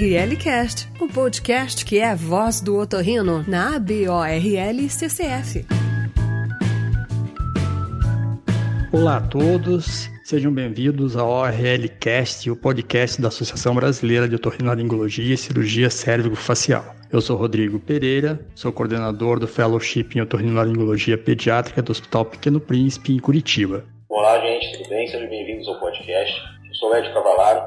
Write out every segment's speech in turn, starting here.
ORL Cast, o podcast que é a voz do otorrino na ABORL CCF. Olá a todos, sejam bem-vindos ao ORL Cast, o podcast da Associação Brasileira de Otorrinolaringologia e Cirurgia Cérvico-Facial. Eu sou Rodrigo Pereira, sou coordenador do Fellowship em Otorrinolaringologia Pediátrica do Hospital Pequeno Príncipe, em Curitiba. Olá, gente, tudo bem? Sejam bem-vindos ao podcast. Eu sou o Ed Cavalaro,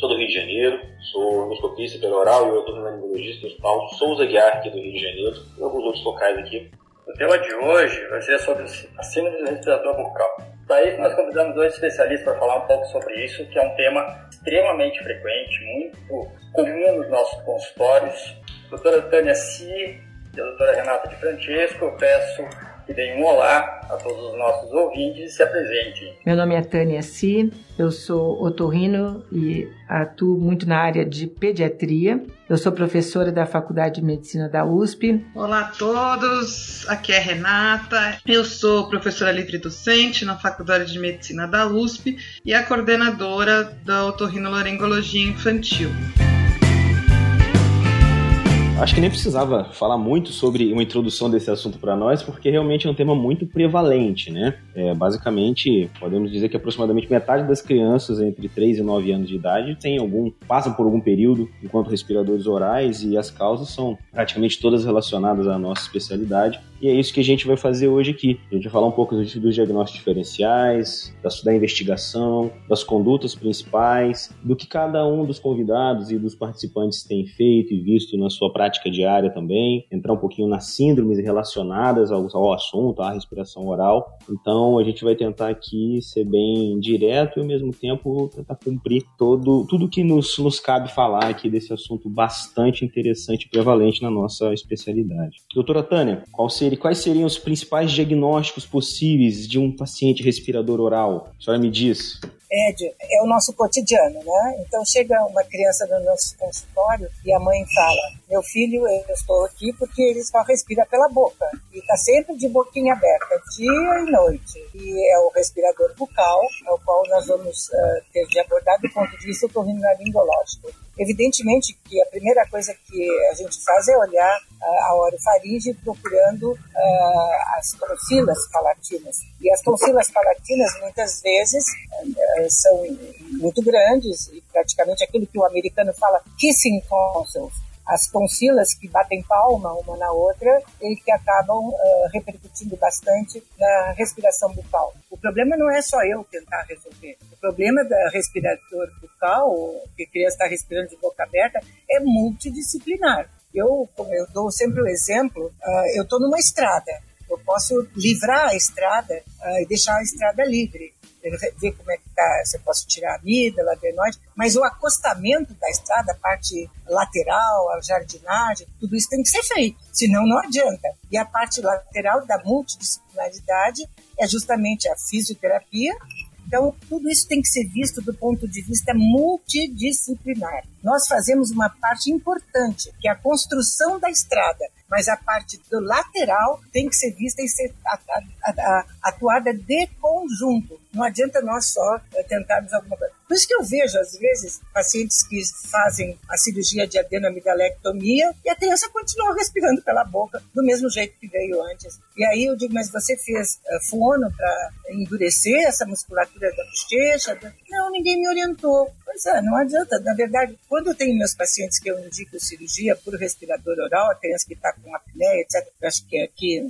sou do Rio de Janeiro, sou endoscopista oral e otorrinolaringologista do Hospital Souza Guiar, aqui do Rio de Janeiro, e alguns outros locais aqui. O tema de hoje vai ser sobre a síndrome do respirador bucal. Daí nós convidamos dois especialistas para falar um pouco sobre isso, que é um tema extremamente frequente, muito comum nos nossos consultórios. Doutora Tânia Si e a doutora Renata de Francesco, eu peço que deem um olá a todos os nossos ouvintes e se apresentem. Meu nome é Tânia Si, eu sou otorrino e atuo muito na área de pediatria. Eu sou professora da Faculdade de Medicina da USP. Olá a todos, aqui é a Renata. Eu sou professora livre docente na Faculdade de Medicina da USP e a coordenadora da otorrinolaringologia infantil. Acho que nem precisava falar muito sobre uma introdução desse assunto para nós, porque realmente é um tema muito prevalente, né? É, basicamente, podemos dizer que aproximadamente metade das crianças entre 3 e 9 anos de idade tem algum, passam por algum período enquanto respiradores orais e as causas são praticamente todas relacionadas à nossa especialidade. E é isso que a gente vai fazer hoje aqui. A gente vai falar um pouco dos, diagnósticos diferenciais, da, da investigação, das condutas principais, do que cada um dos convidados e dos participantes tem feito e visto na sua prática diária também, entrar um pouquinho nas síndromes relacionadas ao, ao assunto, à respiração oral. Então a gente vai tentar aqui ser bem direto e ao mesmo tempo tentar cumprir todo, tudo que nos, nos cabe falar aqui desse assunto bastante interessante e prevalente na nossa especialidade. Doutora Tânia, seria quais seriam os principais diagnósticos possíveis de um paciente respirador oral? A senhora me diz. Ed, é o nosso cotidiano, né? Então chega uma criança no nosso consultório e a mãe fala: Meu filho, eu estou aqui porque ele só respira pela boca e está sempre de boquinha aberta, dia e noite. E é o respirador bucal, ao qual nós vamos uh, ter de abordar do ponto de vista otorrinolaringológico. Evidentemente que a primeira coisa que a gente faz é olhar uh, a orofaringe procurando uh, as tonsilas palatinas. E as tonsilas palatinas, muitas vezes, uh, são muito grandes e praticamente aquilo que o americano fala kissing tonsils, as tonsilas que batem palma uma na outra e que acabam uh, repercutindo bastante na respiração bucal. O problema não é só eu tentar resolver. O problema da respirador bucal, que a criança está respirando de boca aberta, é multidisciplinar. Eu, eu dou sempre o exemplo, uh, eu estou numa estrada. Eu posso livrar a estrada uh, e deixar a estrada livre ver como é que tá, se eu posso tirar a amígdala, adenoide, mas o acostamento da estrada, a parte lateral, a jardinagem, tudo isso tem que ser feito, senão não adianta. E a parte lateral da multidisciplinaridade é justamente a fisioterapia, então, tudo isso tem que ser visto do ponto de vista multidisciplinar. Nós fazemos uma parte importante, que é a construção da estrada, mas a parte do lateral tem que ser vista e ser atuada de conjunto. Não adianta nós só eh, tentarmos alguma coisa. Por isso que eu vejo, às vezes, pacientes que fazem a cirurgia de adenomidalectomia e a criança continua respirando pela boca do mesmo jeito que veio antes. E aí eu digo, mas você fez uh, fono para endurecer essa musculatura da bochecha? Não, ninguém me orientou. Pois é, não adianta. Na verdade, quando eu tenho meus pacientes que eu indico cirurgia por respirador oral, a criança que está com apneia, etc., eu acho que aqui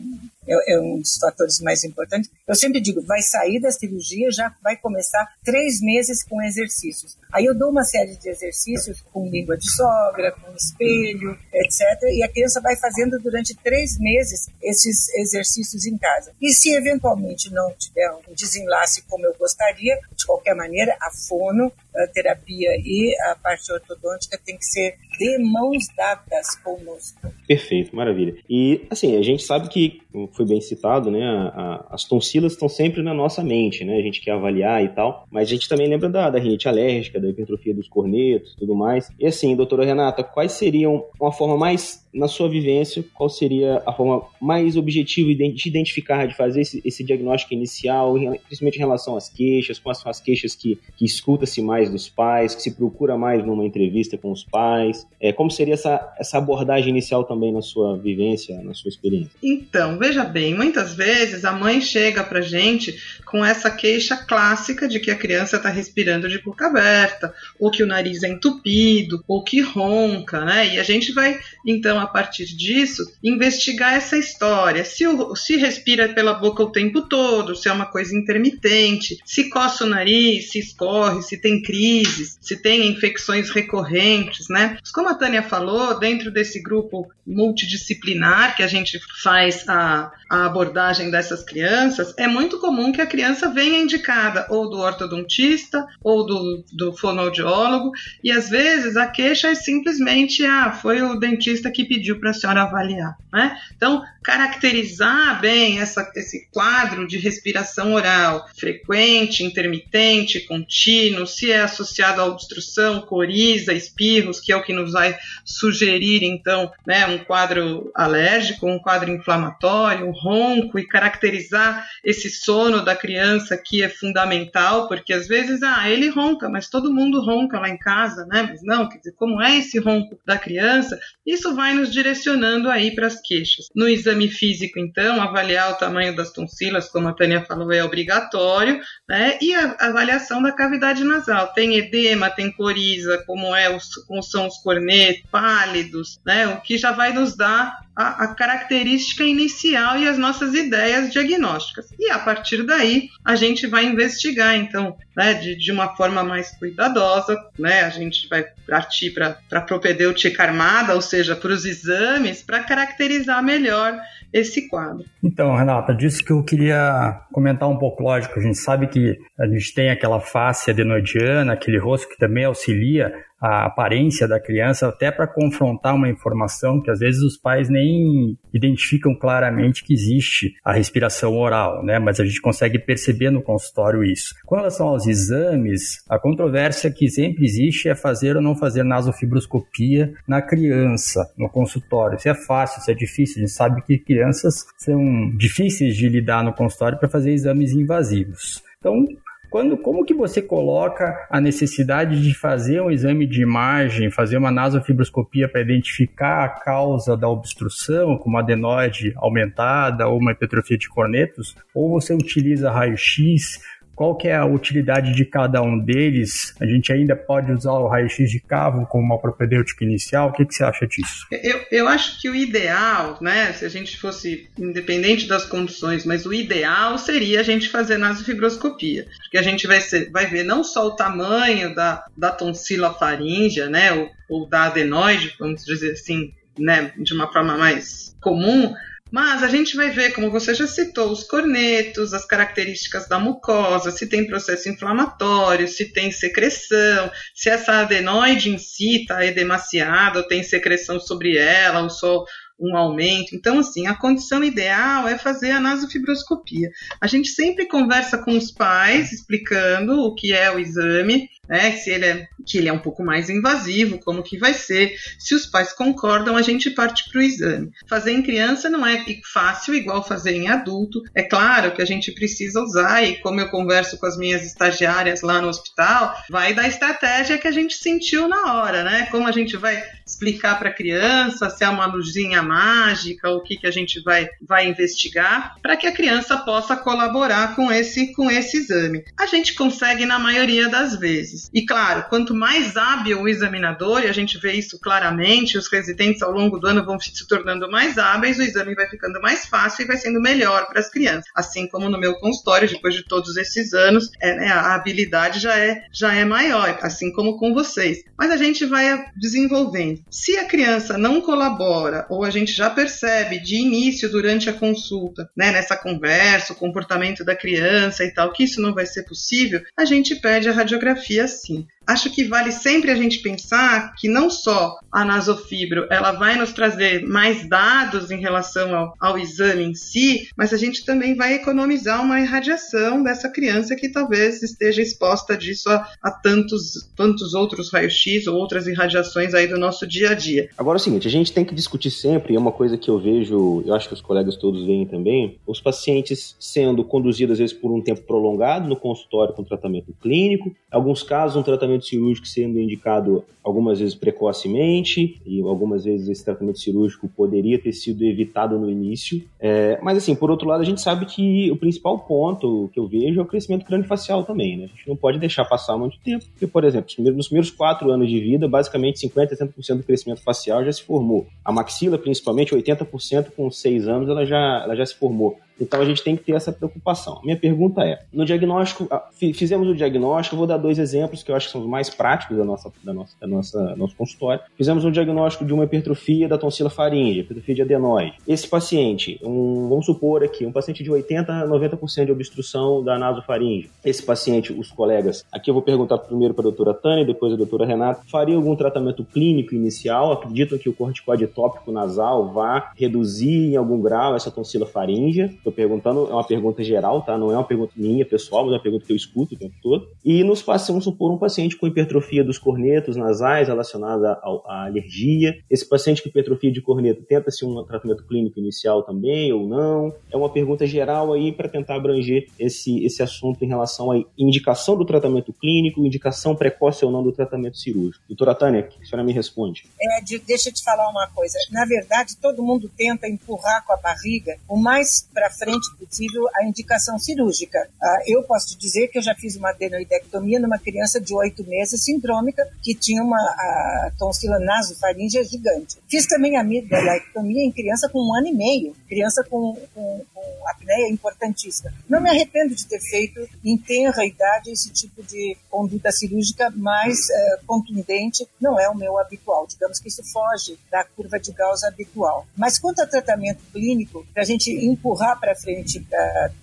é, é, um dos fatores mais importantes. Eu sempre digo, vai sair da cirurgia, já vai começar três meses com exercícios. Aí eu dou uma série de exercícios com língua de sogra, com espelho, etc. E a criança vai fazendo durante três meses esses exercícios em casa. E se eventualmente não tiver um desenlace como eu gostaria, de qualquer maneira, a fono, a terapia e a parte ortodôntica tem que ser de mãos dadas conosco. Perfeito, maravilha. E assim, a gente sabe que foi bem citado, né? A, a, as tonsilas estão sempre na nossa mente, né? A gente quer avaliar e tal, mas a gente também lembra da, da rinite alérgica, da hipertrofia dos cornetos, tudo mais. E assim, doutora Renata, quais seriam uma forma mais na sua vivência, qual seria a forma mais objetiva de identificar, de fazer esse, esse diagnóstico inicial, principalmente em relação às queixas, quais são as queixas que, que escuta-se mais dos pais, que se procura mais numa entrevista com os pais? É, como seria essa, essa abordagem inicial também na sua vivência, na sua experiência? Então, veja bem, muitas vezes a mãe chega pra gente com essa queixa clássica de que a criança está respirando de boca aberta, ou que o nariz é entupido, ou que ronca, né? E a gente vai, então, a partir disso, investigar essa história. Se, o, se respira pela boca o tempo todo, se é uma coisa intermitente, se coça o nariz, se escorre, se tem crises, se tem infecções recorrentes, né? Como a Tânia falou, dentro desse grupo multidisciplinar que a gente faz a, a abordagem dessas crianças, é muito comum que a criança venha indicada ou do ortodontista ou do, do fonoaudiólogo, e às vezes a queixa é simplesmente, ah, foi o dentista que pediu para a senhora avaliar. Né? Então, caracterizar bem essa, esse quadro de respiração oral frequente, intermitente, contínuo, se é associado à obstrução, coriza, espirros, que é o que nos vai sugerir, então, né, um quadro alérgico, um quadro inflamatório, um ronco, e caracterizar esse sono da criança que é fundamental, porque às vezes, ah, ele ronca, mas todo mundo ronca lá em casa, né? Mas não, quer dizer, como é esse ronco da criança? Isso vai nos direcionando aí para as queixas. No exame físico, então, avaliar o tamanho das tonsilas, como a Tânia falou, é obrigatório, né? E a avaliação da cavidade nasal. Tem edema, tem coriza, como, é os, como são os cornetos, pálidos, né? O que já vai nos dar a, a, característica inicial e as nossas ideias diagnósticas. E a partir daí, a gente vai investigar, então, né, de, de uma forma mais cuidadosa, né, a gente vai partir para a propedêutica armada, ou seja, para os exames, para caracterizar melhor esse quadro. Então, Renata, disso que eu queria comentar um pouco, lógico, a gente sabe que a gente tem aquela face adenoidiana, aquele rosto que também auxilia a aparência da criança, até para confrontar uma informação que às vezes os pais nem identificam claramente que existe a respiração oral, né? Mas a gente consegue perceber no consultório isso. Com relação aos exames, a controvérsia que sempre existe é fazer ou não fazer nasofibroscopia na criança, no consultório. Se é fácil, se é difícil. A gente sabe que crianças são difíceis de lidar no consultório para fazer exames invasivos. Então, quando, como que você coloca a necessidade de fazer um exame de imagem, fazer uma nasofibroscopia para identificar a causa da obstrução, como adenoide aumentada ou uma hipertrofia de cornetos, ou você utiliza raio-x qual que é a utilidade de cada um deles? A gente ainda pode usar o raio-x de cavo como uma propedêutica inicial? O que, que você acha disso? Eu, eu acho que o ideal, né, se a gente fosse independente das condições, mas o ideal seria a gente fazer nasofibroscopia, porque a gente vai, ser, vai ver não só o tamanho da, da tonsila faríngea, né, ou, ou da adenoide, vamos dizer assim, né, de uma forma mais comum, mas a gente vai ver, como você já citou, os cornetos, as características da mucosa, se tem processo inflamatório, se tem secreção, se essa adenoide em si está edemaciada, ou tem secreção sobre ela, ou só um aumento. Então, assim, a condição ideal é fazer a nasofibroscopia. A gente sempre conversa com os pais, explicando o que é o exame, né? Se ele é que ele é um pouco mais invasivo, como que vai ser. Se os pais concordam, a gente parte para o exame. Fazer em criança não é fácil igual fazer em adulto. É claro que a gente precisa usar, e como eu converso com as minhas estagiárias lá no hospital, vai da estratégia que a gente sentiu na hora, né? Como a gente vai explicar para a criança se é uma luzinha mágica, o que, que a gente vai, vai investigar, para que a criança possa colaborar com esse, com esse exame. A gente consegue na maioria das vezes. E claro, quanto mais hábil o examinador, e a gente vê isso claramente, os residentes ao longo do ano vão se tornando mais hábeis, o exame vai ficando mais fácil e vai sendo melhor para as crianças. Assim como no meu consultório, depois de todos esses anos, é, né, a habilidade já é, já é maior, assim como com vocês. Mas a gente vai desenvolvendo. Se a criança não colabora, ou a gente já percebe de início durante a consulta, né, nessa conversa, o comportamento da criança e tal, que isso não vai ser possível, a gente pede a radiografia sim. Acho que vale sempre a gente pensar que não só a nasofibro ela vai nos trazer mais dados em relação ao, ao exame em si, mas a gente também vai economizar uma irradiação dessa criança que talvez esteja exposta disso a, a tantos, tantos outros raios-x ou outras irradiações aí do nosso dia a dia. Agora é o seguinte, a gente tem que discutir sempre, é uma coisa que eu vejo, eu acho que os colegas todos veem também, os pacientes sendo conduzidos às vezes por um tempo prolongado no consultório com tratamento clínico, alguns casos um tratamento cirúrgico sendo indicado algumas vezes precocemente e algumas vezes esse tratamento cirúrgico poderia ter sido evitado no início. É, mas assim, por outro lado, a gente sabe que o principal ponto que eu vejo é o crescimento craniofacial também, né? A gente não pode deixar passar muito tempo, porque, por exemplo, nos primeiros quatro anos de vida, basicamente 50% a 70% do crescimento facial já se formou. A maxila, principalmente, 80% com seis anos, ela já, ela já se formou. Então a gente tem que ter essa preocupação. Minha pergunta é: no diagnóstico, ah, fizemos o diagnóstico, vou dar dois exemplos que eu acho que são os mais práticos da nossa, da nossa, da nossa nosso consultório. Fizemos um diagnóstico de uma hipertrofia da tonsila faríngea, hipertrofia de adenoide. Esse paciente, um, vamos supor aqui, um paciente de 80 a 90% de obstrução da nasofaringe. Esse paciente, os colegas, aqui eu vou perguntar primeiro para a doutora Tânia, depois a doutora Renata, faria algum tratamento clínico inicial? Acreditam que o corticoide tópico nasal vá reduzir em algum grau essa tonsila faríngea? Perguntando, é uma pergunta geral, tá? Não é uma pergunta minha, pessoal, mas é uma pergunta que eu escuto o tempo todo. E nos passamos por um paciente com hipertrofia dos cornetos nasais relacionada à alergia. Esse paciente com hipertrofia de corneto tenta-se um tratamento clínico inicial também ou não? É uma pergunta geral aí para tentar abranger esse, esse assunto em relação à indicação do tratamento clínico, indicação precoce ou não do tratamento cirúrgico. Doutora Tânia, a senhora me responde. É, de, deixa eu te falar uma coisa. Na verdade, todo mundo tenta empurrar com a barriga o mais para frente possível a indicação cirúrgica. Ah, eu posso te dizer que eu já fiz uma adenoidectomia numa criança de oito meses sindrômica que tinha uma a, tonsila nasofaríngea gigante. Fiz também a amigdalectomia em criança com um ano e meio, criança com, com, com apneia importantíssima. Não me arrependo de ter feito em tenra idade esse tipo de conduta cirúrgica mais uh, contundente, não é o meu habitual. Digamos que isso foge da curva de Gauss habitual. Mas quanto ao tratamento clínico, para a gente empurrar para para frente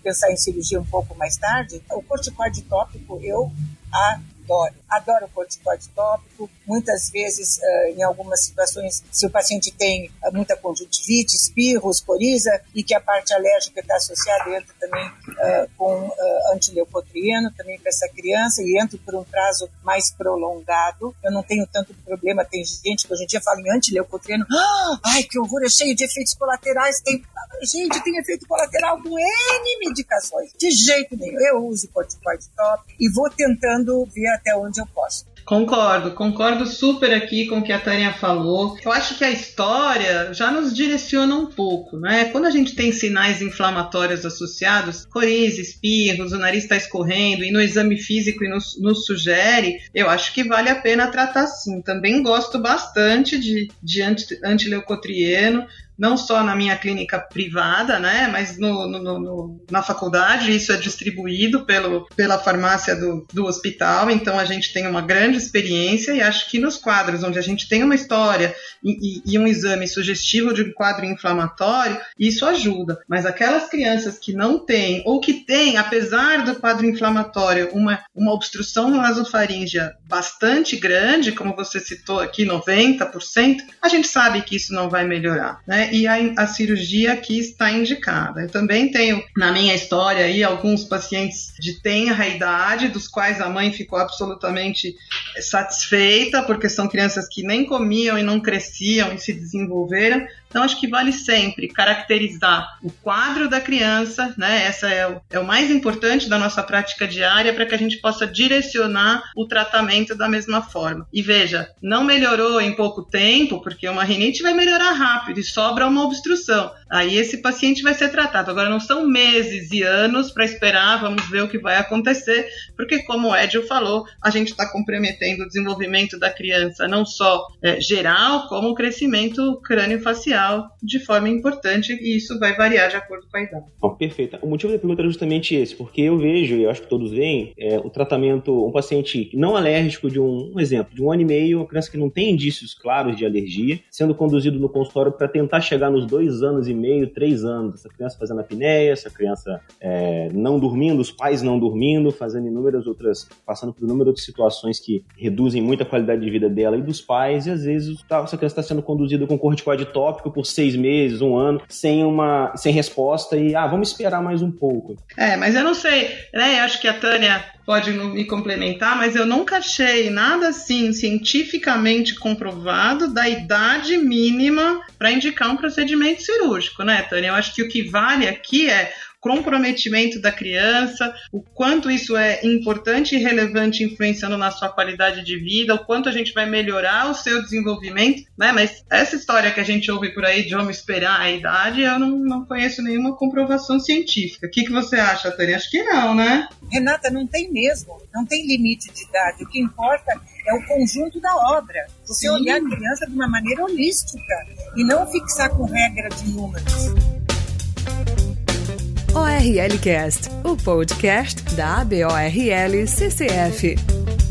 pensar em cirurgia um pouco mais tarde, o corticoide tópico eu adoro. Adoro o corticoide tópico. Muitas vezes, uh, em algumas situações, se o paciente tem uh, muita conjuntivite, espirros, coriza, e que a parte alérgica está associada, entra também uh, com antileucotrieno também para essa criança e entra por um prazo mais prolongado. Eu não tenho tanto problema. Tem gente que hoje em dia fala em antileucotrieno. Ah, ai, que horror, é cheio de efeitos colaterais. Tem... Gente, tem efeito colateral com N medicações. De jeito nenhum. Eu uso corticoide top e vou tentando ver até onde eu posso. Concordo, concordo super aqui com o que a Tânia falou. Eu acho que a história já nos direciona um pouco, né? Quando a gente tem sinais inflamatórios associados, coriza, espirros, o nariz está escorrendo e no exame físico nos, nos, sugere, eu acho que vale a pena tratar sim. Também gosto bastante de, de anti, antileucotrieno, não só na minha clínica privada, né, mas no, no, no, na faculdade, isso é distribuído pelo, pela farmácia do, do hospital, então a gente tem uma grande experiência e acho que nos quadros onde a gente tem uma história e, e, e um exame sugestivo de um quadro inflamatório, isso ajuda. Mas aquelas crianças que não têm, ou que têm, apesar do quadro inflamatório, uma, uma obstrução nasofaríngea bastante grande, como você citou aqui, 90%, a gente sabe que isso não vai melhorar, né? E a, a cirurgia aqui está indicada. Eu também tenho na minha história aí alguns pacientes de tenra idade, dos quais a mãe ficou absolutamente satisfeita, porque são crianças que nem comiam e não cresciam e se desenvolveram, então, acho que vale sempre caracterizar o quadro da criança, né? Essa é o, é o mais importante da nossa prática diária para que a gente possa direcionar o tratamento da mesma forma. E veja, não melhorou em pouco tempo, porque uma rinite vai melhorar rápido e sobra uma obstrução. Aí esse paciente vai ser tratado. Agora, não são meses e anos para esperar, vamos ver o que vai acontecer, porque, como o Edio falou, a gente está comprometendo o desenvolvimento da criança, não só é, geral, como o crescimento crânio-facial de forma importante e isso vai variar de acordo com a idade. Oh, perfeito. O motivo da pergunta é justamente esse, porque eu vejo, e eu acho que todos veem, é, o tratamento, um paciente não alérgico de um, um exemplo, de um ano e meio, uma criança que não tem indícios claros de alergia, sendo conduzido no consultório para tentar chegar nos dois anos e meio, três anos. Essa criança fazendo apneia, essa criança é, não dormindo, os pais não dormindo, fazendo inúmeras outras, passando por inúmeras outras situações que reduzem muito a qualidade de vida dela e dos pais, e às vezes tá, essa criança está sendo conduzida com corticoide tópico por seis meses, um ano, sem uma sem resposta e ah, vamos esperar mais um pouco. É, mas eu não sei, né? Eu acho que a Tânia pode me complementar, mas eu nunca achei nada assim cientificamente comprovado da idade mínima para indicar um procedimento cirúrgico, né, Tânia? Eu acho que o que vale aqui é comprometimento da criança, o quanto isso é importante e relevante influenciando na sua qualidade de vida, o quanto a gente vai melhorar o seu desenvolvimento, né? Mas essa história que a gente ouve por aí de vamos esperar a idade, eu não, não conheço nenhuma comprovação científica. O que, que você acha, Tânia? Acho que não, né? Renata, não tem mesmo, não tem limite de idade. O que importa é o conjunto da obra. Você Sim. olhar a criança de uma maneira holística e não fixar com regra de números. ORLcast, o podcast da ABORL CCF.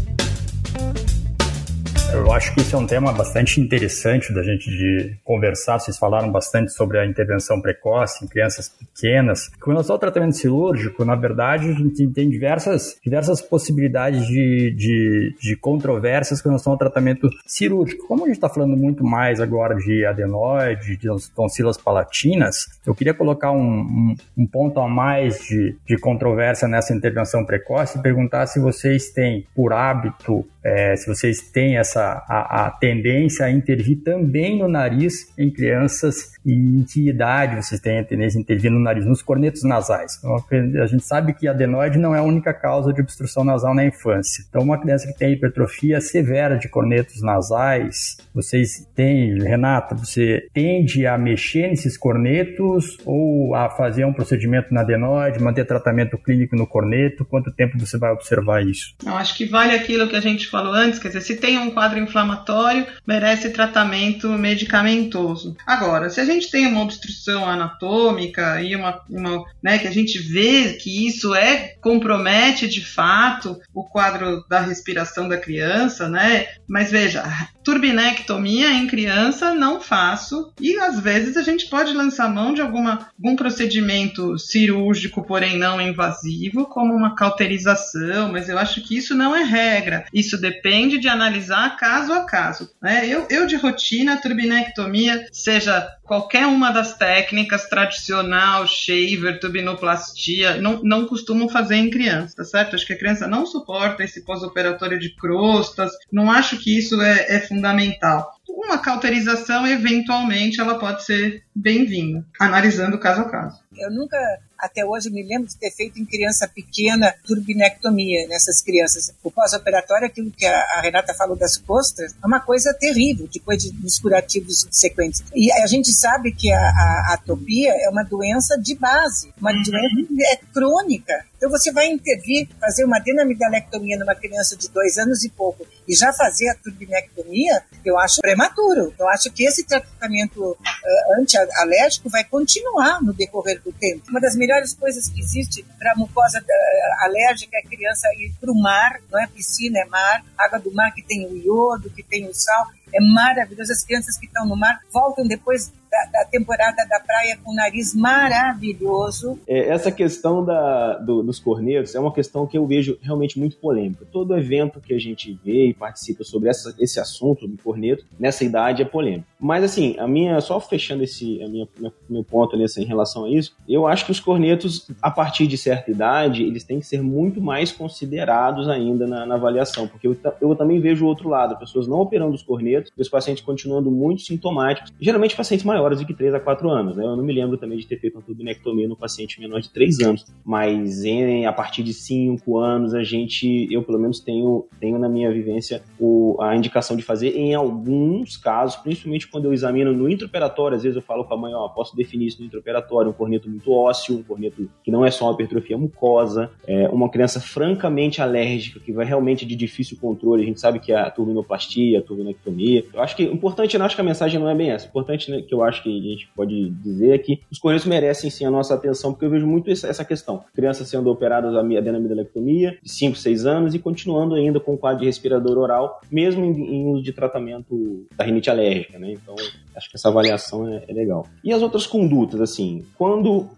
Eu acho que isso é um tema bastante interessante da gente de conversar. Vocês falaram bastante sobre a intervenção precoce em crianças pequenas. Com relação ao tratamento cirúrgico, na verdade, a gente tem diversas, diversas possibilidades de, de, de controvérsias com relação ao tratamento cirúrgico. Como a gente está falando muito mais agora de adenoide, de tonsilas palatinas, eu queria colocar um, um, um ponto a mais de, de controvérsia nessa intervenção precoce e perguntar se vocês têm, por hábito, é, se vocês têm essa a, a, tendência a intervir também no nariz em crianças e em que idade vocês têm a tendência a intervir no nariz, nos cornetos nasais. Então, a gente sabe que adenoide não é a única causa de obstrução nasal na infância. Então, uma criança que tem hipertrofia severa de cornetos nasais, vocês têm, Renata, você tende a mexer nesses cornetos ou a fazer um procedimento na adenoide, manter tratamento clínico no corneto? Quanto tempo você vai observar isso? Eu acho que vale aquilo que a gente falou antes, quer dizer, se tem um quadro inflamatório, merece tratamento medicamentoso. Agora, se a gente tem uma obstrução anatômica e uma, uma né, que a gente vê que isso é compromete de fato o quadro da respiração da criança, né? Mas veja, turbinectomia em criança não faço e às vezes a gente pode lançar mão de alguma, algum procedimento cirúrgico, porém não invasivo, como uma cauterização, mas eu acho que isso não é regra. Isso depende de analisar caso a caso. Né? Eu, eu, de rotina, turbinectomia, seja qualquer uma das técnicas, tradicional, shaver, turbinoplastia, não, não costumo fazer em criança, tá certo? Acho que a criança não suporta esse pós-operatório de crostas, não acho que isso é, é fundamental uma cauterização, eventualmente, ela pode ser bem-vinda, analisando caso a caso. Eu nunca até hoje me lembro de ter feito em criança pequena turbinectomia nessas crianças. O pós-operatório, aquilo que a, Renata falou das costas, é uma coisa terrível depois de, dos curativos subsequentes. E a gente sabe que a, a atopia é uma doença de base, uma uhum. doença é crônica. Então você vai intervir, fazer uma dinamidalectomia numa criança de dois anos e pouco e já fazer a turbinectomia, eu acho prematuro. Eu acho que esse tratamento uh, antialérgico vai continuar no decorrer do tempo. Uma das melhores coisas que existe para mucosa uh, alérgica é a criança ir para o mar, não é piscina, é mar, água do mar que tem o iodo, que tem o sal. É maravilhoso. As crianças que estão no mar voltam depois da, da, temporada da praia com o nariz maravilhoso. É, essa questão da, do, dos cornetos é uma questão que eu vejo realmente muito polêmica. Todo evento que a gente vê e participa sobre essa, esse assunto do corneto, nessa idade, é polêmico. Mas assim, a minha, só fechando esse a minha, meu, ponto ali assim, em relação a isso, eu acho que os cornetos, a partir de certa idade, eles têm que ser muito mais considerados ainda na, na avaliação, porque eu, eu também vejo o outro lado, pessoas não operando os cornetos, os pacientes continuando muito sintomáticos, geralmente pacientes maiores de que 3 a 4 anos. Né? Eu não me lembro também de ter feito uma turbinectomia no paciente menor de 3 anos, mas em, a partir de 5 anos a gente, eu pelo menos tenho, tenho na minha vivência o, a indicação de fazer em alguns casos, principalmente quando eu examino no intraoperatório, às vezes eu falo com a mãe, ó, posso definir isso no intraoperatório, um corneto muito ósseo, um corneto que não é só uma hipertrofia mucosa, é uma criança francamente alérgica, que vai realmente de difícil controle, a gente sabe que é a turbinoplastia, a turbinectomia. Eu acho que o importante, eu acho que a mensagem não é bem essa, o importante né, que eu acho que a gente pode dizer é que os correios merecem sim a nossa atenção, porque eu vejo muito essa questão. Crianças sendo operadas a adenamidelectomia de 5, 6 anos e continuando ainda com quadro de respirador oral, mesmo em, em uso de tratamento da rinite alérgica, né? Então, acho que essa avaliação é, é legal. E as outras condutas, assim, quando,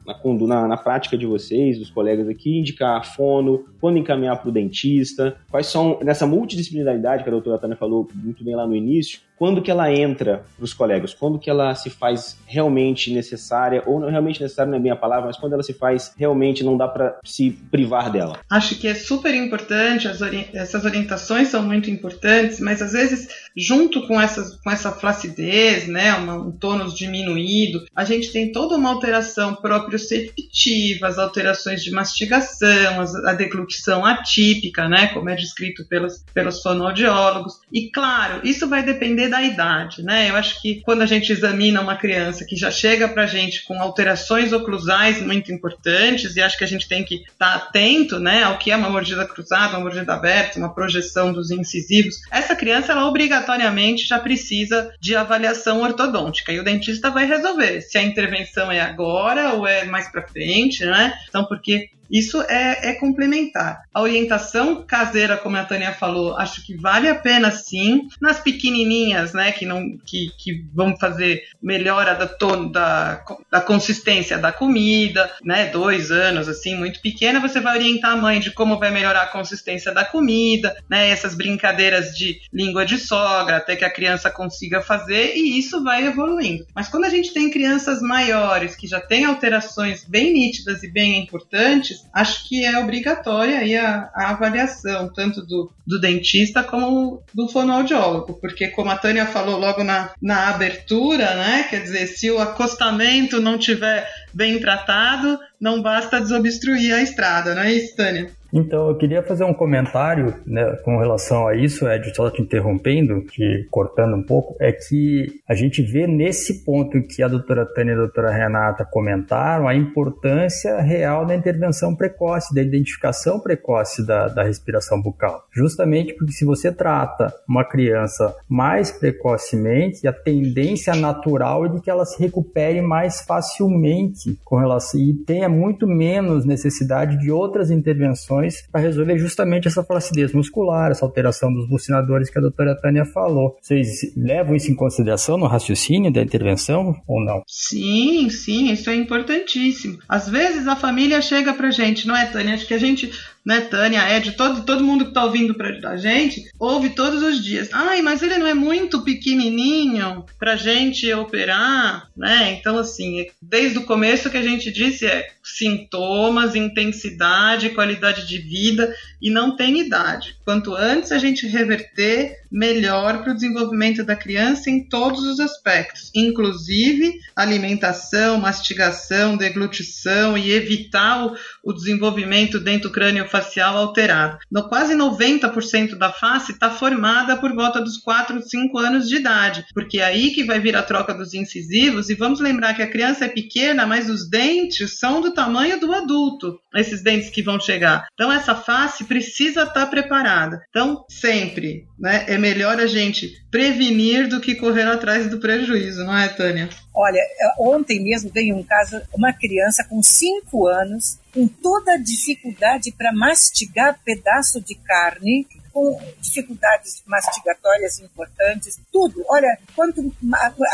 na, na, prática de vocês, dos colegas aqui, indicar fono, quando encaminhar para o dentista, quais são, nessa multidisciplinaridade que a doutora Tânia falou muito bem lá no início, quando que ela entra para os colegas, quando que ela se faz realmente necessária, ou não realmente necessária não é bem a palavra, mas quando ela se faz realmente não dá para se privar dela. Acho que é super importante, ori essas orientações são muito importantes, mas às vezes, junto com, essas, com essa flacidez, né, uma, um tônus diminuído, a gente tem toda uma alteração proprioceptiva, as alterações de mastigação, a deglutição atípica, né, como é descrito pelos, pelos fonoaudiólogos, e claro, isso vai depender da idade, né? Eu acho que quando a gente examina uma criança que já chega para a gente com alterações oclusais muito importantes, e acho que a gente tem que estar tá atento, né, ao que é uma mordida cruzada, uma mordida aberta, uma projeção dos incisivos, essa criança, ela obrigatoriamente já precisa de avaliação ortodôntica, e o dentista vai resolver se a intervenção é agora ou é mais para frente, né? Então, porque isso é, é, complementar. A orientação caseira, como a Tânia falou, acho que vale a pena sim. Nas pequenininhas, né, que não que, que vão fazer melhora da, da, da consistência da comida, né, dois anos, assim, muito pequena, você vai orientar a mãe de como vai melhorar a consistência da comida, né, essas brincadeiras de língua de sogra, até que a criança consiga fazer, e isso vai evoluindo. Mas quando a gente tem crianças maiores, que já têm alterações bem nítidas e bem importantes, acho que é obrigatória aí a, a avaliação, tanto do, do dentista como do fonoaudiólogo, porque como a Tânia falou logo na, na abertura, né, quer dizer, se o acostamento não tiver bem tratado, não basta desobstruir a estrada, não é isso, Tânia? Então, eu queria fazer um comentário né, com relação a isso, Ed, só te interrompendo, te cortando um pouco, é que a gente vê nesse ponto que a doutora Tânia e a doutora Renata comentaram a importância real da intervenção precoce, da identificação precoce da, da respiração bucal. Justamente porque se você trata uma criança mais precocemente, a tendência natural é de que ela se recupere mais facilmente com relação e tenha muito menos necessidade de outras intervenções para resolver justamente essa flacidez muscular, essa alteração dos bucinadores que a doutora Tânia falou. Vocês levam isso em consideração no raciocínio da intervenção ou não? Sim, sim, isso é importantíssimo. Às vezes a família chega pra gente, não é, Tânia? Acho que a gente né, Tânia, Ed, todo, todo mundo que está ouvindo pra, a gente, ouve todos os dias. Ai, mas ele não é muito pequenininho pra gente operar, né? Então, assim, desde o começo que a gente disse é sintomas, intensidade, qualidade de vida e não tem idade. Quanto antes a gente reverter, melhor para o desenvolvimento da criança em todos os aspectos, inclusive alimentação, mastigação, deglutição e evitar o, o desenvolvimento dentro do crânio facial alterado. No, quase 90% da face está formada por volta dos 4, 5 anos de idade, porque é aí que vai vir a troca dos incisivos. E vamos lembrar que a criança é pequena, mas os dentes são do tamanho do adulto, esses dentes que vão chegar. Então, essa face precisa estar tá preparada. Então, sempre né, é melhor a gente prevenir do que correr atrás do prejuízo, não é, Tânia? Olha, ontem mesmo veio um caso, uma criança com 5 anos, com toda a dificuldade para mastigar pedaço de carne, com dificuldades mastigatórias importantes, tudo. Olha, quando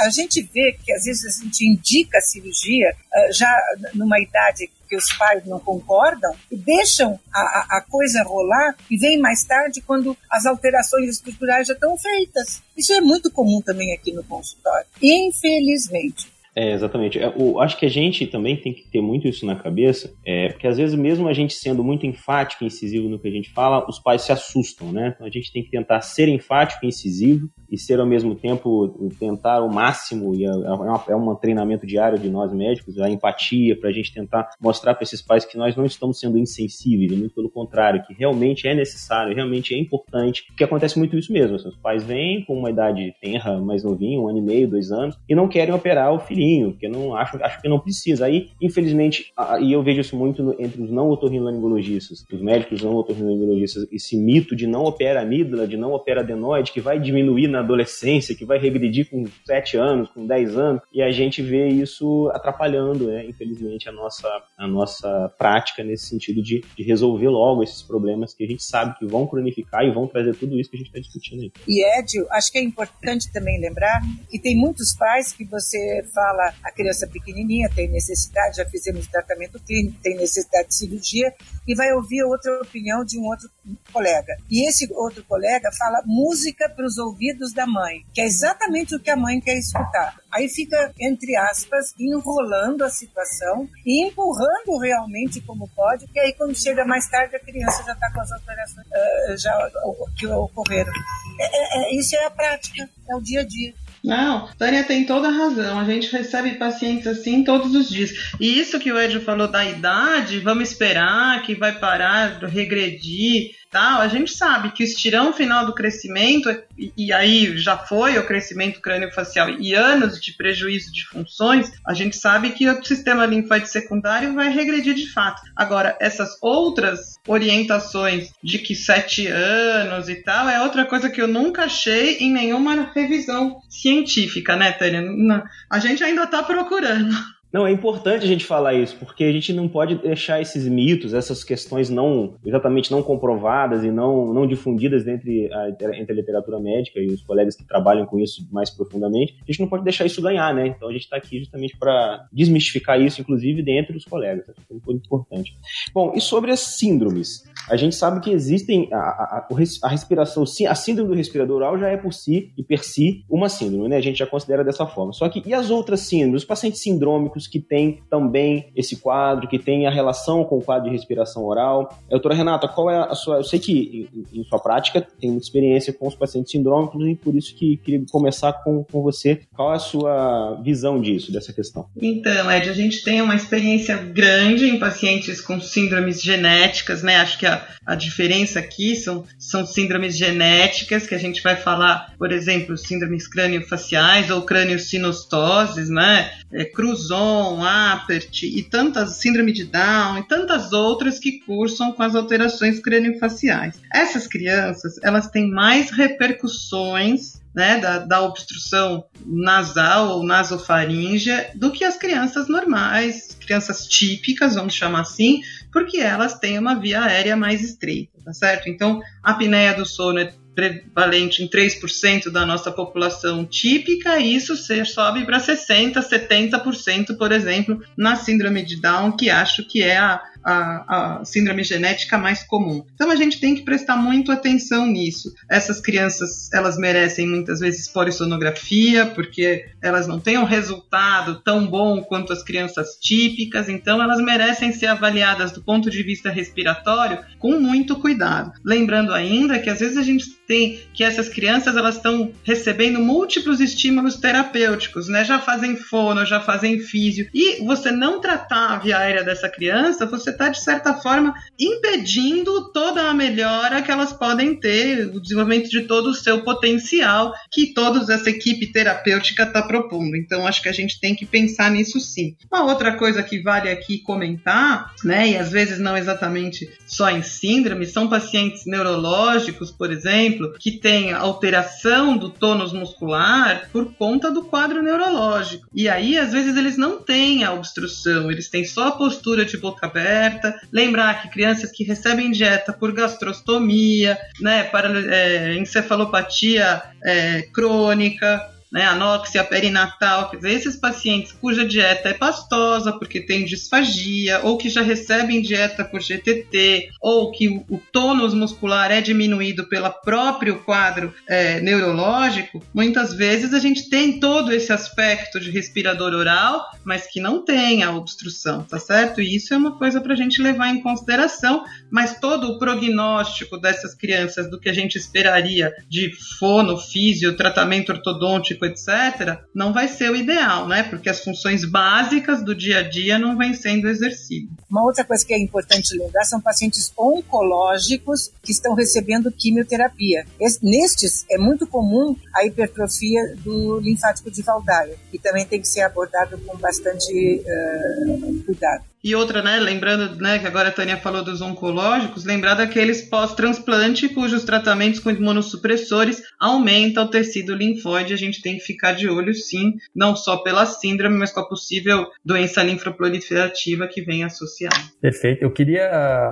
a gente vê que às vezes a gente indica a cirurgia ah, já numa idade que os pais não concordam e deixam a, a, coisa rolar e vem mais tarde quando as alterações estruturais já estão feitas. Isso é muito comum também aqui no consultório. Infelizmente. É, exatamente. Eu é, acho que a gente também tem que ter muito isso na cabeça, é, porque às vezes, mesmo a gente sendo muito enfático e incisivo no que a gente fala, os pais se assustam, né? Então a gente tem que tentar ser enfático e incisivo e ser ao mesmo tempo, tentar o máximo, e é, é, é um treinamento diário de nós médicos, a empatia, para a gente tentar mostrar para esses pais que nós não estamos sendo insensíveis, muito pelo contrário, que realmente é necessário, realmente é importante, porque acontece muito isso mesmo. Os pais vêm com uma idade tenra, mais novinho, um ano e meio, dois anos, e não querem operar o filhinho porque não acho, acho que não precisa. Aí, infelizmente, e eu vejo isso muito entre os não otorrinolaringologistas, os médicos não otorrinolaringologistas, esse mito de não opera amígdala, de não opera adenoide, que vai diminuir na adolescência, que vai regredir com 7 anos, com 10 anos, e a gente vê isso atrapalhando, né, infelizmente, a nossa, a nossa prática nesse sentido de, de resolver logo esses problemas que a gente sabe que vão cronificar e vão trazer tudo isso que a gente está discutindo aí. E Edio, acho que é importante também lembrar que tem muitos pais que você fala a criança pequenininha tem necessidade, já fizemos tratamento clínico, tem necessidade de cirurgia e vai ouvir outra opinião de um outro colega. E esse outro colega fala música para os ouvidos da mãe, que é exatamente o que a mãe quer escutar. Aí fica, entre aspas, enrolando a situação e empurrando realmente como pode, que aí quando chega mais tarde a criança já está com as alterações uh, já, que ocorreram. É, é, é, isso é a prática, é o dia a dia. Não, Tânia tem toda a razão. A gente recebe pacientes assim todos os dias. E isso que o Edson falou da idade, vamos esperar que vai parar, regredir tal, a gente sabe que o estirão final do crescimento, e, e aí já foi o crescimento crânio-facial e anos de prejuízo de funções, a gente sabe que o sistema linfóide secundário vai regredir de fato. Agora, essas outras orientações de que sete anos e tal, é outra coisa que eu nunca achei em nenhuma revisão científica, né, Tânia? A gente ainda está procurando. Não, é importante a gente falar isso, porque a gente não pode deixar esses mitos, essas questões não exatamente não comprovadas e não, não difundidas entre a, entre a literatura médica e os colegas que trabalham com isso mais profundamente. A gente não pode deixar isso ganhar, né? Então a gente está aqui justamente para desmistificar isso, inclusive dentro dos colegas. Acho que é muito importante. Bom, e sobre as síndromes? A gente sabe que existem a, a, a respiração, a síndrome do respirador oral já é por si e per si uma síndrome, né? A gente já considera dessa forma. Só que e as outras síndromes? Os pacientes sindrômicos que têm também esse quadro, que tem a relação com o quadro de respiração oral. Doutora Renata, qual é a sua. Eu sei que em, em sua prática tem muita experiência com os pacientes sindrômicos e por isso que queria começar com, com você. Qual é a sua visão disso, dessa questão? Então, Ed, a gente tem uma experiência grande em pacientes com síndromes genéticas, né? Acho que a, a diferença aqui são, são síndromes genéticas, que a gente vai falar, por exemplo, síndromes crânio-faciais ou crânio-sinostoses, né? É, Cruzon, Crohn, Apert e tantas síndrome de Down e tantas outras que cursam com as alterações craniofaciais. Essas crianças, elas têm mais repercussões né, da, da, obstrução nasal ou nasofaríngea do que as crianças normais, crianças típicas, vamos chamar assim, porque elas têm uma via aérea mais estreita, tá certo? Então, a apneia do sono é prevalente em 3% da nossa população típica, isso sobe para 60%, 70%, por exemplo, na síndrome de Down, que acho que é a, a, a, síndrome genética mais comum. Então a gente tem que prestar muito atenção nisso. Essas crianças, elas merecem muitas vezes polissonografia, porque elas não têm um resultado tão bom quanto as crianças típicas, então elas merecem ser avaliadas do ponto de vista respiratório com muito cuidado. Lembrando ainda que às vezes a gente tem que essas crianças elas estão recebendo múltiplos estímulos terapêuticos, né? Já fazem fono, já fazem físio. E você não tratar a via aérea dessa criança, você está, de certa forma, impedindo toda a melhora que elas podem ter, o desenvolvimento de todo o seu potencial que toda essa equipe terapêutica está propondo. Então, acho que a gente tem que pensar nisso sim. Uma outra coisa que vale aqui comentar, né, e às vezes não exatamente só em síndrome, são pacientes neurológicos, por exemplo, que têm alteração do tônus muscular por conta do quadro neurológico. E aí, às vezes, eles não têm a obstrução, eles têm só a postura de boca aberta aberta. Lembrar que crianças que recebem dieta por gastrostomia, né, para é, encefalopatia é, crônica, né, anóxia perinatal, quer dizer, esses pacientes cuja dieta é pastosa porque tem disfagia, ou que já recebem dieta por GTT, ou que o, o tônus muscular é diminuído pelo próprio quadro é, neurológico, muitas vezes a gente tem todo esse aspecto de respirador oral, mas que não tem a obstrução, tá certo? E isso é uma coisa para a gente levar em consideração, mas todo o prognóstico dessas crianças do que a gente esperaria de fono, físio, tratamento ortodôntico etc., não vai ser o ideal, né? Porque as funções básicas do dia a dia não vêm sendo exercidas. Uma outra coisa que é importante lembrar são pacientes oncológicos que estão recebendo quimioterapia. Nestes é muito comum a hipertrofia do linfático de Valdaia, que também tem que ser abordado com bastante uh, cuidado. E outra, né, lembrando, né, que agora a Tânia falou dos oncológicos, lembrar daqueles pós-transplante cujos tratamentos com imunossupressores aumentam o tecido linfóide. A gente tem que ficar de olho, sim, não só pela síndrome, mas com a possível doença linfoproliferativa que vem associada. Perfeito. Eu queria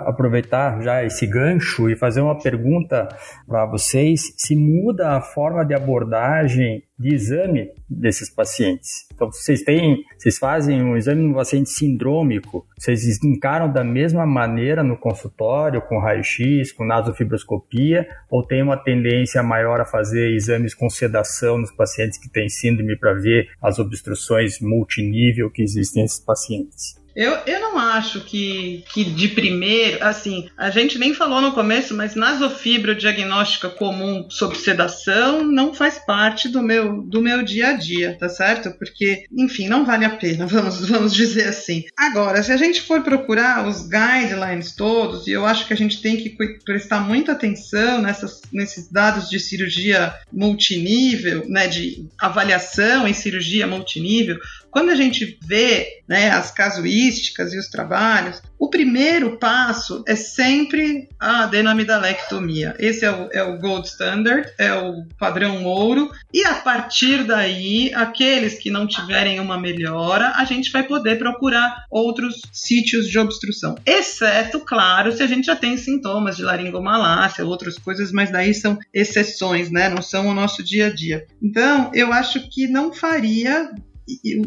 aproveitar já esse gancho e fazer uma pergunta para vocês. Se muda a forma de abordagem de exame desses pacientes. Então, vocês têm, vocês fazem um exame no paciente sindrômico, vocês encaram da mesma maneira no consultório, com raio-x, com nasofibroscopia, ou tem uma tendência maior a fazer exames com sedação nos pacientes que têm síndrome para ver as obstruções multinível que existem nesses pacientes? Eu, eu não acho que, que de primeiro, assim, a gente nem falou no começo, mas nasofibra diagnóstica comum sob sedação não faz parte do meu, do meu dia a dia, tá certo? Porque, enfim, não vale a pena, vamos, vamos dizer assim. Agora, se a gente for procurar os guidelines todos, e eu acho que a gente tem que prestar muita atenção nessas, nesses dados de cirurgia multinível, né, de avaliação em cirurgia multinível, quando a gente vê né, as casuísticas e os trabalhos, o primeiro passo é sempre a adenomidalectomia. Esse é o, é o gold standard, é o padrão ouro, e a partir daí, aqueles que não tiverem uma melhora, a gente vai poder procurar outros sítios de obstrução. Exceto, claro, se a gente já tem sintomas de laringomalácia, outras coisas, mas daí são exceções, né? Não são o nosso dia a dia. Então, eu acho que não faria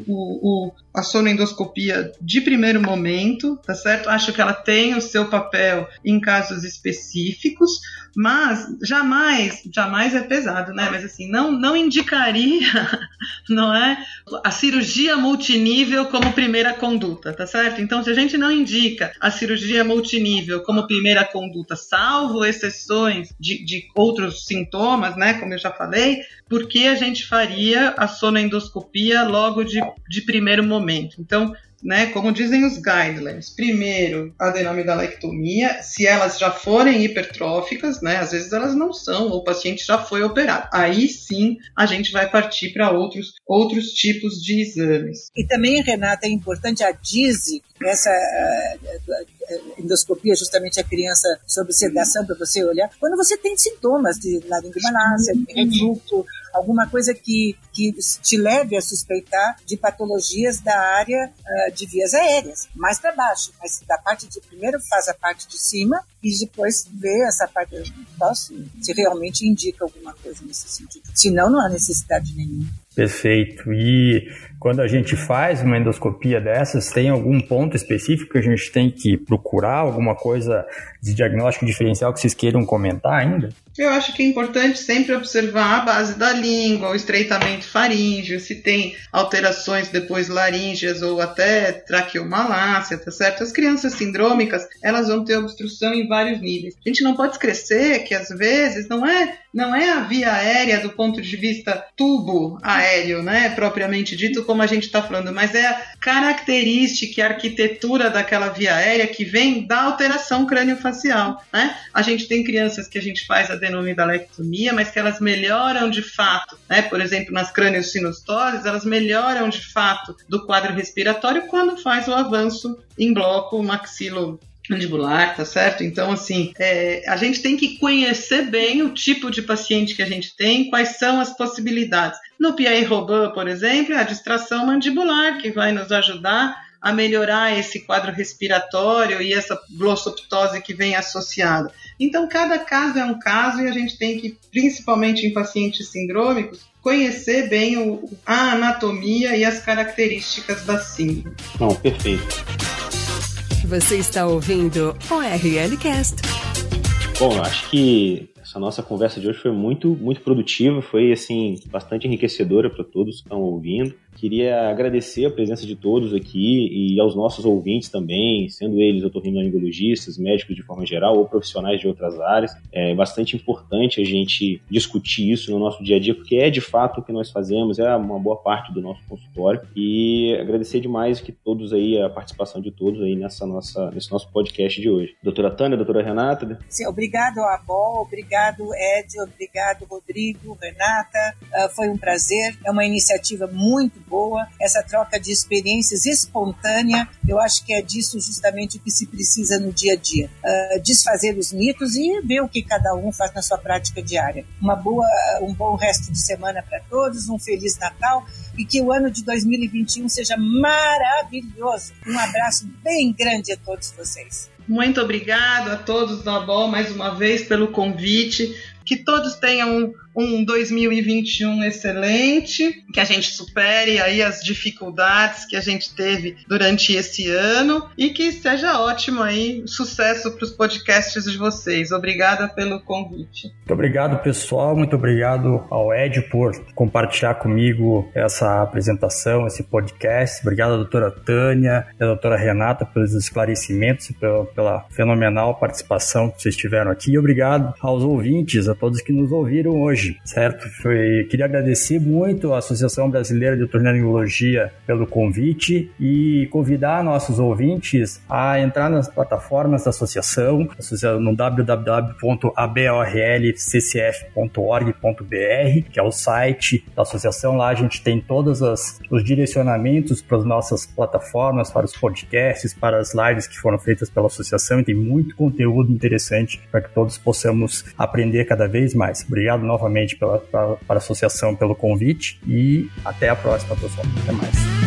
o, o, a sonoendoscopia de primeiro momento, tá certo? Acho que ela tem o seu papel em casos específicos, mas jamais, jamais é pesado, né? Mas assim, não, não indicaria, não é? A cirurgia multinível como primeira conduta, tá certo? Então, se a gente não indica a cirurgia multinível como primeira conduta, salvo exceções de, de outros sintomas, né? Como eu já falei, por que a gente faria a sonoendoscopia logo de, de primeiro momento? Então, né, como dizem os guidelines, primeiro a adenomidalectomia, se elas já forem hipertróficas, né, às vezes elas não são, ou o paciente já foi operado. Aí sim a gente vai partir para outros, outros tipos de exames. E também, Renata, é importante a DISE, essa uh, endoscopia, justamente a criança sob sedação para você olhar, quando você tem sintomas de laringomalácia, de refluxo, alguma coisa que, que te leve a suspeitar de patologias da área uh, de vias aéreas, mais para baixo. Mas da parte de primeiro faz a parte de cima e depois vê essa parte posso, se realmente indica alguma coisa nesse sentido. Senão, não há necessidade nenhuma. Perfeito. E quando a gente faz uma endoscopia dessas, tem algum ponto específico que a gente tem que procurar, alguma coisa de diagnóstico diferencial que vocês queiram comentar ainda? Eu acho que é importante sempre observar a base da língua, o estreitamento faríngeo, se tem alterações depois laríngeas ou até traqueomalácia, tá certo? As crianças sindrômicas, elas vão ter obstrução em vários níveis. A gente não pode esquecer que às vezes não é não é a via aérea do ponto de vista tubo aéreo, né, propriamente dito, como a gente está falando, mas é a característica, a arquitetura daquela via aérea que vem da alteração crânio-facial, né? A gente tem crianças que a gente faz a adenomiodalectomia, mas que elas melhoram de fato, né? Por exemplo, nas crâniosinostoses, elas melhoram de fato do quadro respiratório quando faz o avanço em bloco maxilo mandibular, tá certo? Então, assim, é, a gente tem que conhecer bem o tipo de paciente que a gente tem, quais são as possibilidades. No PI Robin, por exemplo, é a distração mandibular, que vai nos ajudar a melhorar esse quadro respiratório e essa glossoptose que vem associada. Então, cada caso é um caso e a gente tem que, principalmente em pacientes sindrômicos, conhecer bem o, a anatomia e as características da síndrome. Não, perfeito. Você está ouvindo o RLCast. Bom, acho que Essa nossa conversa de hoje foi muito, muito produtiva, foi assim bastante enriquecedora para todos que estão ouvindo. Queria agradecer a presença de todos aqui e aos nossos ouvintes também, sendo eles otorrinolaringologistas, médicos de forma geral ou profissionais de outras áreas. É bastante importante a gente discutir isso no nosso dia a dia, porque é de fato o que nós fazemos, é uma boa parte do nosso consultório. E agradecer demais que todos aí, a participação de todos aí nessa nossa, nesse nosso podcast de hoje. Doutora Tânia, doutora Renata. Sim, obrigado, Abol, obrigado, Ed, obrigado, Rodrigo, Renata. Uh, foi um prazer, é uma iniciativa muito boa, essa troca de experiências espontânea, eu acho que é disso justamente o que se precisa no dia a dia. Uh, desfazer os mitos e ver o que cada um faz na sua prática diária. Uma boa, um bom resto de semana para todos, um Feliz Natal e que o ano de 2021 seja maravilhoso. Um abraço bem grande a todos vocês. Muito obrigado a todos da BOL mais uma vez pelo convite. Que todos tenham um um 2021 excelente, que a gente supere aí as dificuldades que a gente teve durante esse ano e que seja ótimo aí, sucesso para os podcasts de vocês. Obrigada pelo convite. Muito obrigado, pessoal. Muito obrigado ao Ed por compartilhar comigo essa apresentação, esse podcast. Obrigado, doutora Tânia e a doutora Renata, pelos esclarecimentos e pela, pela fenomenal participação que vocês tiveram aqui. E obrigado aos ouvintes, a todos que nos ouviram hoje hoje, certo? Foi, queria agradecer muito à Associação Brasileira de Otorrinolaringologia pelo convite e convidar nossos ouvintes a entrar nas plataformas da associação, no www.aborlccf.org.br, que é o site da associação. Lá a gente tem todos os direcionamentos para as nossas plataformas, para os podcasts, para as lives que foram feitas pela associação e tem muito conteúdo interessante para que todos possamos aprender cada vez mais. Obrigado novamente novamente pela, para a associação pelo convite e até a próxima, pessoal. Até mais.